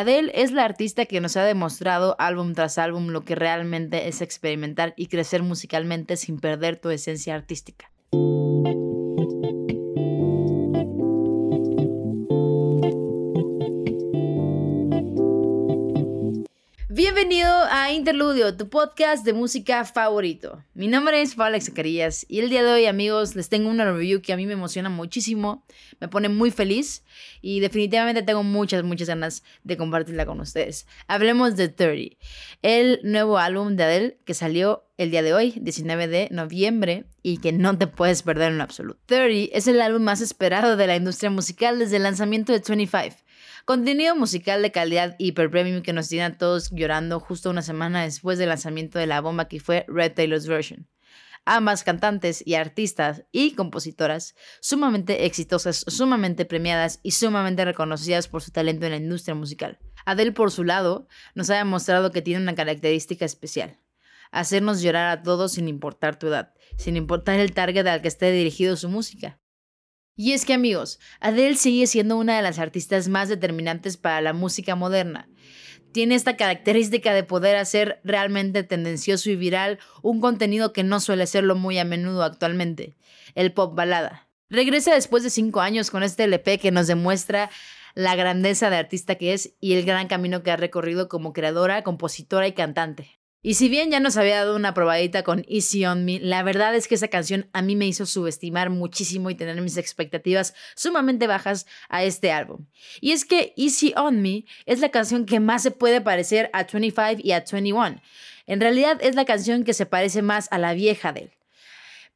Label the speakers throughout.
Speaker 1: Adele es la artista que nos ha demostrado álbum tras álbum lo que realmente es experimentar y crecer musicalmente sin perder tu esencia artística. A Interludio, tu podcast de música favorito. Mi nombre es Paula Zacarías y el día de hoy, amigos, les tengo una review que a mí me emociona muchísimo, me pone muy feliz y definitivamente tengo muchas, muchas ganas de compartirla con ustedes. Hablemos de 30, el nuevo álbum de Adele que salió el día de hoy, 19 de noviembre, y que no te puedes perder en absoluto. 30 es el álbum más esperado de la industria musical desde el lanzamiento de 25. Contenido musical de calidad hiper premium que nos tiene a todos llorando justo una semana después del lanzamiento de la bomba que fue Red Taylor's Version. Ambas cantantes y artistas y compositoras sumamente exitosas, sumamente premiadas y sumamente reconocidas por su talento en la industria musical. Adele, por su lado, nos ha demostrado que tiene una característica especial. Hacernos llorar a todos sin importar tu edad, sin importar el target al que esté dirigido su música. Y es que amigos, Adele sigue siendo una de las artistas más determinantes para la música moderna. Tiene esta característica de poder hacer realmente tendencioso y viral un contenido que no suele serlo muy a menudo actualmente, el pop balada. Regresa después de cinco años con este LP que nos demuestra la grandeza de artista que es y el gran camino que ha recorrido como creadora, compositora y cantante. Y si bien ya nos había dado una probadita con Easy on Me, la verdad es que esa canción a mí me hizo subestimar muchísimo y tener mis expectativas sumamente bajas a este álbum. Y es que Easy on Me es la canción que más se puede parecer a 25 y a 21. En realidad es la canción que se parece más a la vieja de él.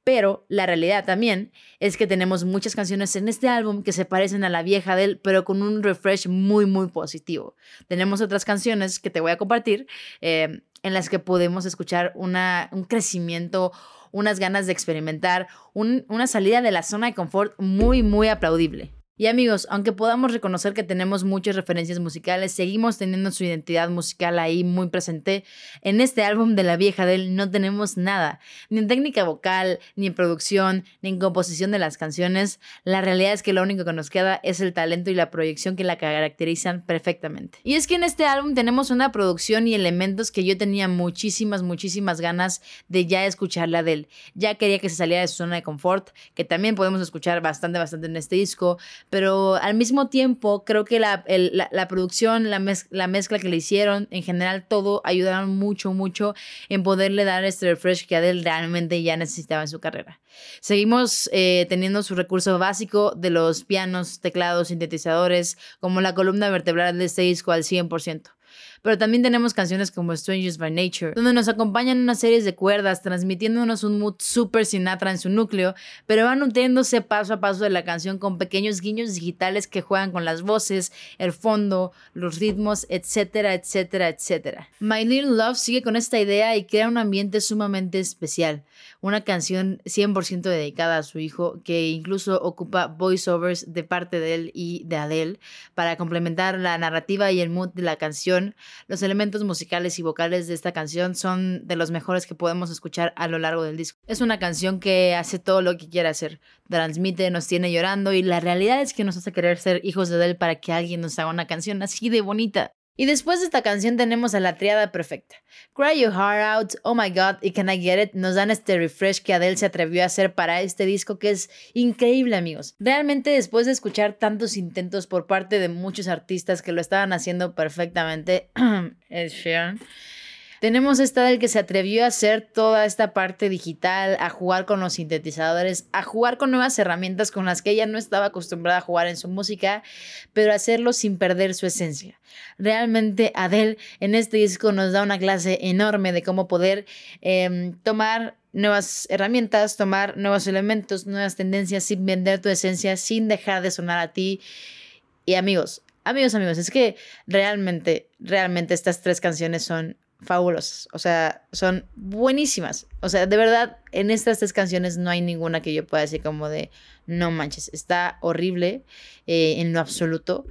Speaker 1: Pero la realidad también es que tenemos muchas canciones en este álbum que se parecen a la vieja de él, pero con un refresh muy, muy positivo. Tenemos otras canciones que te voy a compartir. Eh, en las que podemos escuchar una, un crecimiento, unas ganas de experimentar, una salida de la zona de confort muy, muy aplaudible. Y amigos, aunque podamos reconocer que tenemos muchas referencias musicales, seguimos teniendo su identidad musical ahí muy presente. En este álbum de la vieja de no tenemos nada, ni en técnica vocal, ni en producción, ni en composición de las canciones. La realidad es que lo único que nos queda es el talento y la proyección que la caracterizan perfectamente. Y es que en este álbum tenemos una producción y elementos que yo tenía muchísimas, muchísimas ganas de ya escucharla de. Ya quería que se saliera de su zona de confort, que también podemos escuchar bastante, bastante en este disco pero al mismo tiempo creo que la, la, producción, la, la, mezcla que le hicieron, en general todo, ayudaron mucho, mucho en poderle dar este refresh que Adele realmente ya necesitaba en su carrera. Seguimos eh, teniendo su recurso básico de los pianos, teclados, sintetizadores, como la columna vertebral de este disco al 100%. Pero también tenemos canciones como Strangers by Nature, donde nos acompañan unas series de cuerdas, transmitiéndonos un mood super Sinatra en su núcleo, pero van nutriéndose paso a paso de la canción con pequeños guiños digitales que juegan con las voces, el fondo, los ritmos, etcétera, etcétera, etcétera. My Little Love sigue con esta idea y crea un ambiente sumamente especial. Una canción 100% dedicada a su hijo, que incluso ocupa voiceovers de parte de él y de Adele para complementar la narrativa y el mood de la canción los elementos musicales y vocales de esta canción son de los mejores que podemos escuchar a lo largo del disco. Es una canción que hace todo lo que quiere hacer. Transmite, nos tiene llorando y la realidad es que nos hace querer ser hijos de él para que alguien nos haga una canción así de bonita. Y después de esta canción tenemos a la triada perfecta. Cry Your Heart Out, Oh My God y Can I Get It nos dan este refresh que Adele se atrevió a hacer para este disco que es increíble amigos. Realmente después de escuchar tantos intentos por parte de muchos artistas que lo estaban haciendo perfectamente, Ed Sheeran, tenemos esta del que se atrevió a hacer toda esta parte digital, a jugar con los sintetizadores, a jugar con nuevas herramientas con las que ella no estaba acostumbrada a jugar en su música, pero hacerlo sin perder su esencia. Realmente Adele en este disco nos da una clase enorme de cómo poder em, tomar nuevas herramientas, tomar nuevos elementos, nuevas tendencias sin vender tu esencia, sin dejar de sonar a ti. Y amigos, amigos, amigos, es que realmente, realmente estas tres canciones son fabulosas. O sea, son buenísimas. O sea, de verdad, en estas tres canciones no hay ninguna que yo pueda decir como de, no manches, está horrible eh, en lo absoluto.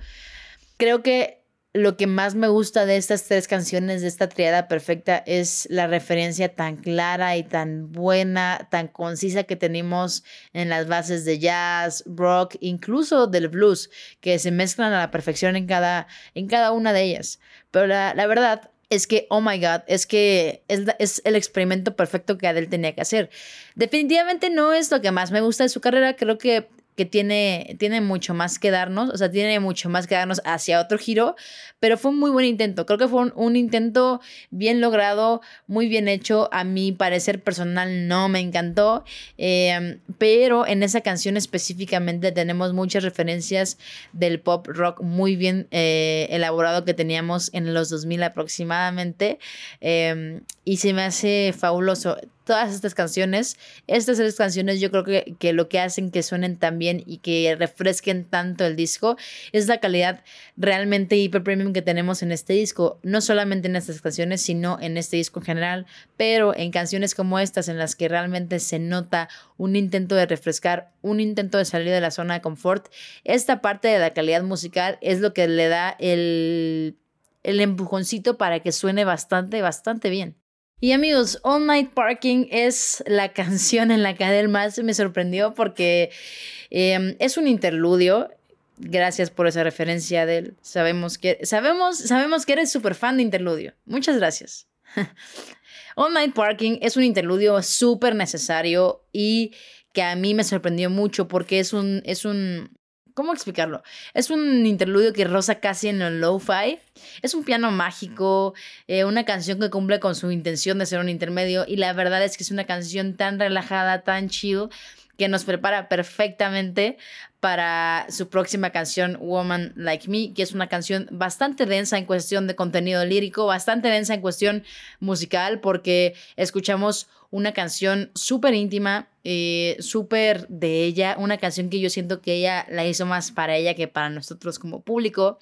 Speaker 1: Creo que lo que más me gusta de estas tres canciones, de esta triada perfecta, es la referencia tan clara y tan buena, tan concisa que tenemos en las bases de jazz, rock, incluso del blues, que se mezclan a la perfección en cada, en cada una de ellas. Pero la, la verdad es que, oh my God, es que es, es, el experimento perfecto que Adele tenía que hacer. Definitivamente no es lo que más me gusta de su carrera, creo que que tiene, tiene mucho más que darnos, o sea, tiene mucho más que darnos hacia otro giro, pero fue un muy buen intento. Creo que fue un, intento bien logrado, muy bien hecho. A mi parecer personal no me encantó, em, pero en esa canción específicamente tenemos muchas referencias del pop rock muy bien eh, elaborado que teníamos en los 2000 aproximadamente, em, y se me hace fabuloso todas estas canciones, estas tres canciones yo creo que, que, lo que hacen que suenen tan bien y que refresquen tanto el disco es la calidad realmente hiper premium que tenemos en este disco, no solamente en estas canciones, sino en este disco en general, pero en canciones como estas en las que realmente se nota un intento de refrescar, un intento de salir de la zona de confort, esta parte de la calidad musical es lo que le da el, el empujoncito para que suene bastante, bastante bien. Y amigos, All Night Parking es la canción en la que Adele más me sorprendió porque em, es un interludio. Gracias por esa referencia, Adele. Sabemos que, sabemos, sabemos que eres súper fan de interludio. Muchas gracias. All Night Parking es un interludio súper necesario y que a mí me sorprendió mucho porque es un, es un, ¿Cómo explicarlo? Es un interludio que roza casi en el lo-fi. Es un piano mágico, eh, una canción que cumple con su intención de ser un intermedio y la verdad es que es una canción tan relajada, tan chill, que nos prepara perfectamente para su próxima canción Woman Like Me, que es una canción bastante densa en cuestión de contenido lírico, bastante densa en cuestión musical, porque escuchamos una canción súper íntima, eh, súper de ella, una canción que yo siento que ella la hizo más para ella que para nosotros como público.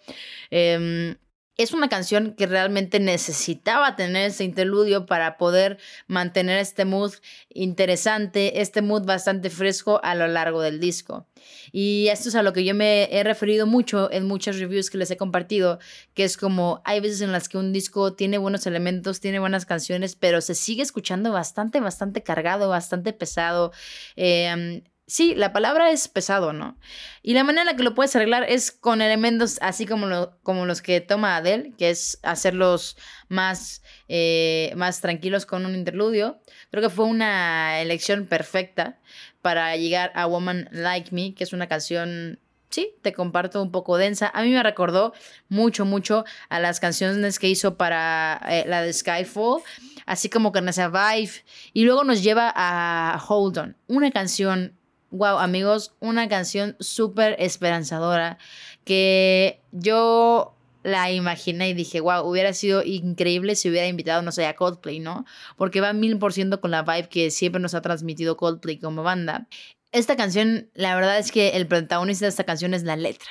Speaker 1: Em, es una canción que realmente necesitaba tener ese interludio para poder mantener este mood interesante, este mood bastante fresco a lo largo del disco. Y esto es a lo que yo me he referido mucho en muchas reviews que les he compartido, que es como hay veces en las que un disco tiene buenos elementos, tiene buenas canciones, pero se sigue escuchando bastante, bastante cargado, bastante pesado. Eh, sí, la palabra es pesado, ¿no? Y la manera en la que lo puedes arreglar es con elementos así como, como los que toma Adele, que es hacerlos más, eh, más tranquilos con un interludio. Creo que fue una elección perfecta para llegar a Woman Like Me, que es una canción sí, te comparto un poco densa. A mí me recordó mucho, mucho a las canciones que hizo para eh, la de Skyfall, así como con esa vibe. Y luego nos lleva a Hold On, una canción wow, amigos, una canción súper esperanzadora que yo la imaginé y dije, wow, hubiera sido increíble si hubiera invitado, no sé, a Coldplay, ¿no? Porque va mil por ciento con la vibe que siempre nos ha transmitido Coldplay como banda. Esta canción, la verdad es que el protagonista de esta canción es la letra.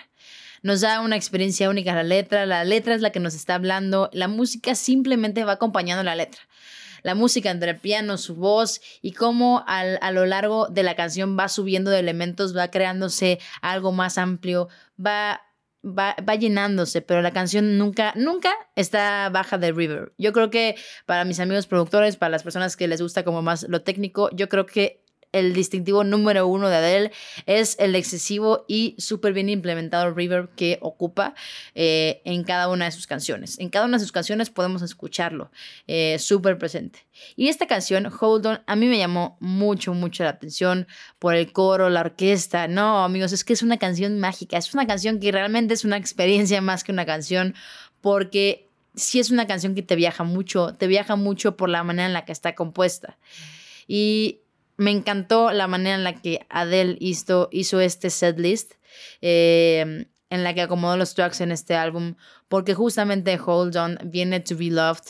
Speaker 1: Nos da una experiencia única la letra, la letra es la que nos está hablando, la música simplemente va acompañando la letra la música entre el piano, su voz y cómo a lo largo de la canción va subiendo de elementos, va creándose algo más amplio, va Va, va, llenándose, pero la canción nunca, nunca está baja de River. Yo creo que para mis amigos productores, para las personas que les gusta como más lo técnico, yo creo que el distintivo número uno de Adele es el excesivo y súper bien implementado reverb que ocupa eh, en cada una de sus canciones. En cada una de sus canciones podemos escucharlo eh, súper presente. Y esta canción, Hold On, a mí me llamó mucho, mucho la atención por el coro, la orquesta. No, amigos, es que es una canción mágica. Es una canción que realmente es una experiencia más que una canción porque sí es una canción que te viaja mucho, te viaja mucho por la manera en la que está compuesta. Y me encantó la manera en la que Adele hizo, hizo este setlist, eh, en la que acomodó los tracks en este álbum, porque justamente Hold On viene to be loved,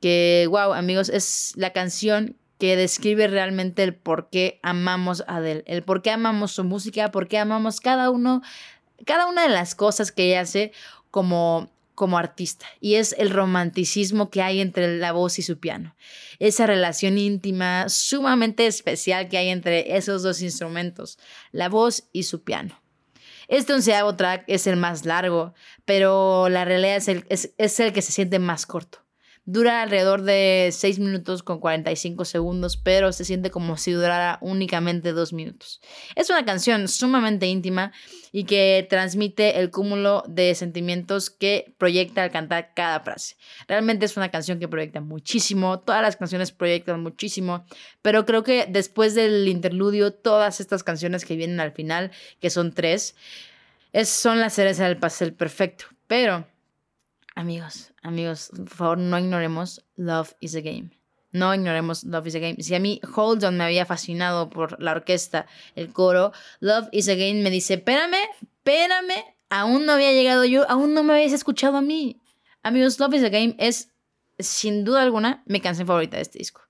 Speaker 1: que, wow, amigos, es la canción que describe realmente el por qué amamos a Adele, el por qué amamos su música, por qué amamos cada uno, cada una de las cosas que ella hace como como artista y es el romanticismo que hay entre la voz y su piano. Esa relación íntima sumamente especial que hay entre esos dos instrumentos, la voz y su piano. Este onceavo track es el más largo, pero la realidad es el, es el que se siente más corto. Dura alrededor de 6 minutos con 45 segundos, pero se siente como si durara únicamente 2 minutos. Es una canción sumamente íntima y que transmite el cúmulo de sentimientos que proyecta al cantar cada frase. Realmente es una canción que proyecta muchísimo, todas las canciones proyectan muchísimo, pero creo que después del interludio, todas estas canciones que vienen al final, que son tres, es, son la cereza del pastel perfecto. Pero Amigos, amigos, por favor, no ignoremos Love is a Game. No ignoremos Love is a Game. Si a mí Hold On me había fascinado por la orquesta, el coro, Love is a Game me dice, espérame, espérame, aún no había llegado yo, aún no me habéis escuchado a mí. Amigos, Love is a Game es, sin duda alguna, mi canción favorita de este disco.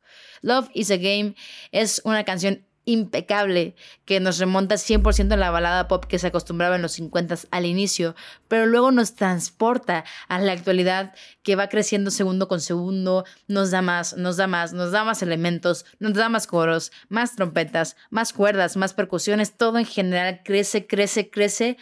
Speaker 1: Love is a Game es una canción impecable que nos remonta 100% a la balada pop que se acostumbraba en los 50 al inicio, pero luego nos transporta a la actualidad que va creciendo segundo con segundo, nos da más, nos da más, nos da más elementos, nos da más coros, más trompetas, más cuerdas, más percusiones, todo en general crece, crece, crece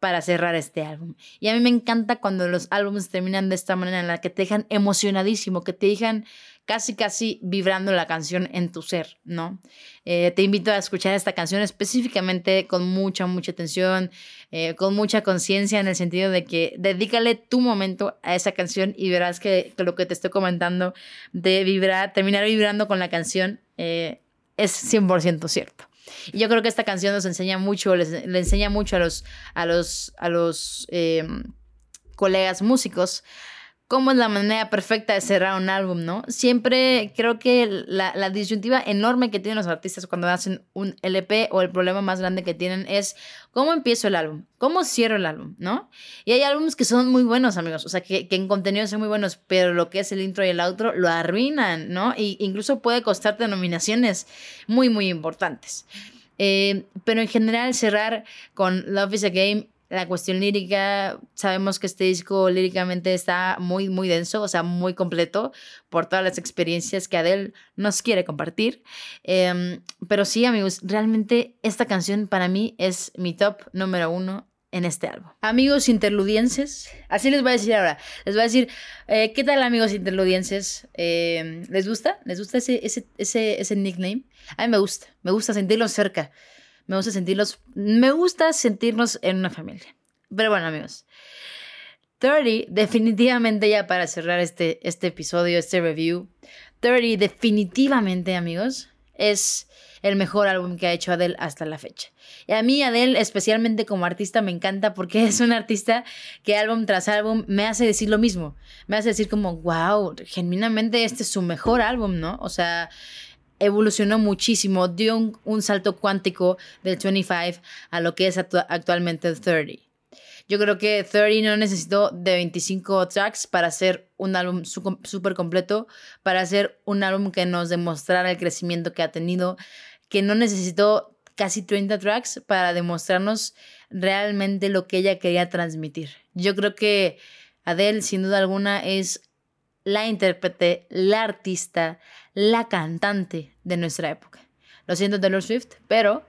Speaker 1: para cerrar este álbum. Y a mí me encanta cuando los álbumes terminan de esta manera en la que te dejan emocionadísimo, que te dejan casi, casi vibrando la canción en tu ser, ¿no? Eh, te invito a escuchar esta canción específicamente con mucha, mucha atención, eh, con mucha conciencia en el sentido de que dedícale tu momento a esa canción y verás que, lo que te estoy comentando de vibrar, terminar vibrando con la canción eh, es 100% cierto. Y yo creo que esta canción nos enseña mucho, le enseña mucho a los, a los, a los colegas músicos cómo es la manera perfecta de cerrar un álbum, ¿no? Siempre creo que la, disyuntiva enorme que tienen los artistas cuando hacen un LP o el problema más grande que tienen es cómo empiezo el álbum, cómo cierro el álbum, ¿no? Y hay álbumes que son muy buenos, amigos, o sea, que, en contenido son muy buenos, pero lo que es el intro y el outro lo arruinan, ¿no? Y incluso puede costarte nominaciones muy, muy importantes. Eh, pero en general cerrar con Love is a Game la cuestión lírica, sabemos que este disco líricamente está muy, muy denso, o sea, muy completo por todas las experiencias que Adele nos quiere compartir. Em, pero sí, amigos, realmente esta canción para mí es mi top número uno en este álbum. Amigos interludienses, así les voy a decir ahora. Les voy a decir, eh, ¿qué tal amigos interludienses? Em, ¿Les gusta? ¿Les gusta ese, ese, ese, ese nickname? A mí me gusta, me gusta sentirlo cerca me gusta sentirlos, me gusta sentirnos en una familia. Pero bueno, amigos. 30, definitivamente ya para cerrar este, este episodio, este review, 30 definitivamente, amigos, es el mejor álbum que ha hecho Adele hasta la fecha. Y a mí Adele, especialmente como artista, me encanta porque es un artista que álbum tras álbum me hace decir lo mismo. Me hace decir como, wow, genuinamente este es su mejor álbum, ¿no? O sea, evolucionó muchísimo, dio un, salto cuántico del 25 a lo que es actualmente el 30. Yo creo que 30 no necesitó de 25 tracks para hacer un álbum súper completo, para hacer un álbum que nos demostrara el crecimiento que ha tenido, que no necesitó casi 30 tracks para demostrarnos realmente lo que ella quería transmitir. Yo creo que Adele, sin duda alguna, es la intérprete, la artista, la cantante de nuestra época. Lo siento Taylor Swift, pero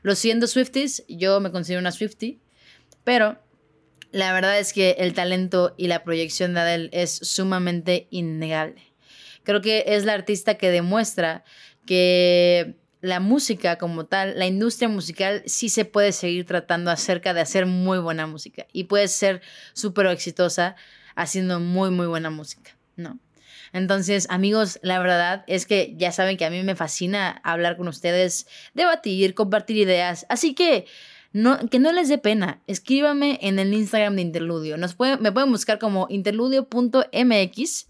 Speaker 1: lo siento Swifties, yo me considero una Swiftie, pero la verdad es que el talento y la proyección de Adele es sumamente innegable. Creo que es la artista que demuestra que la música como tal, la industria musical sí se puede seguir tratando acerca de hacer muy buena música y puede ser súper exitosa haciendo muy, muy buena música. ¿No? Entonces, amigos, la verdad es que ya saben que a mí me fascina hablar con ustedes, debatir, compartir ideas. Así que no, que no les dé pena. Escríbame en el Instagram de Interludio. Nos me pueden buscar como interludio.mx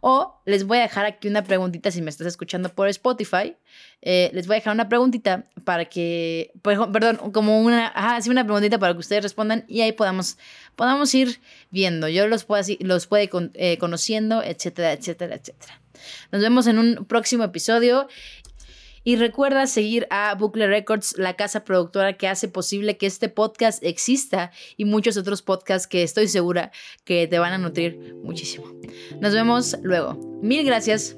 Speaker 1: o les voy a dejar aquí una preguntita si me estás escuchando por Spotify. Eh, les voy a dejar una preguntita para que, perdón, como una, ajá, sí, una preguntita para que ustedes respondan y ahí podamos, podamos ir viendo. Yo los puedo, los eh, conociendo, etcétera, etcétera, etcétera. Nos vemos en un próximo episodio y recuerda seguir a Bucle Records, la casa productora que hace posible que este podcast exista y muchos otros podcasts que estoy segura que te van a nutrir muchísimo. Nos vemos luego. Mil gracias.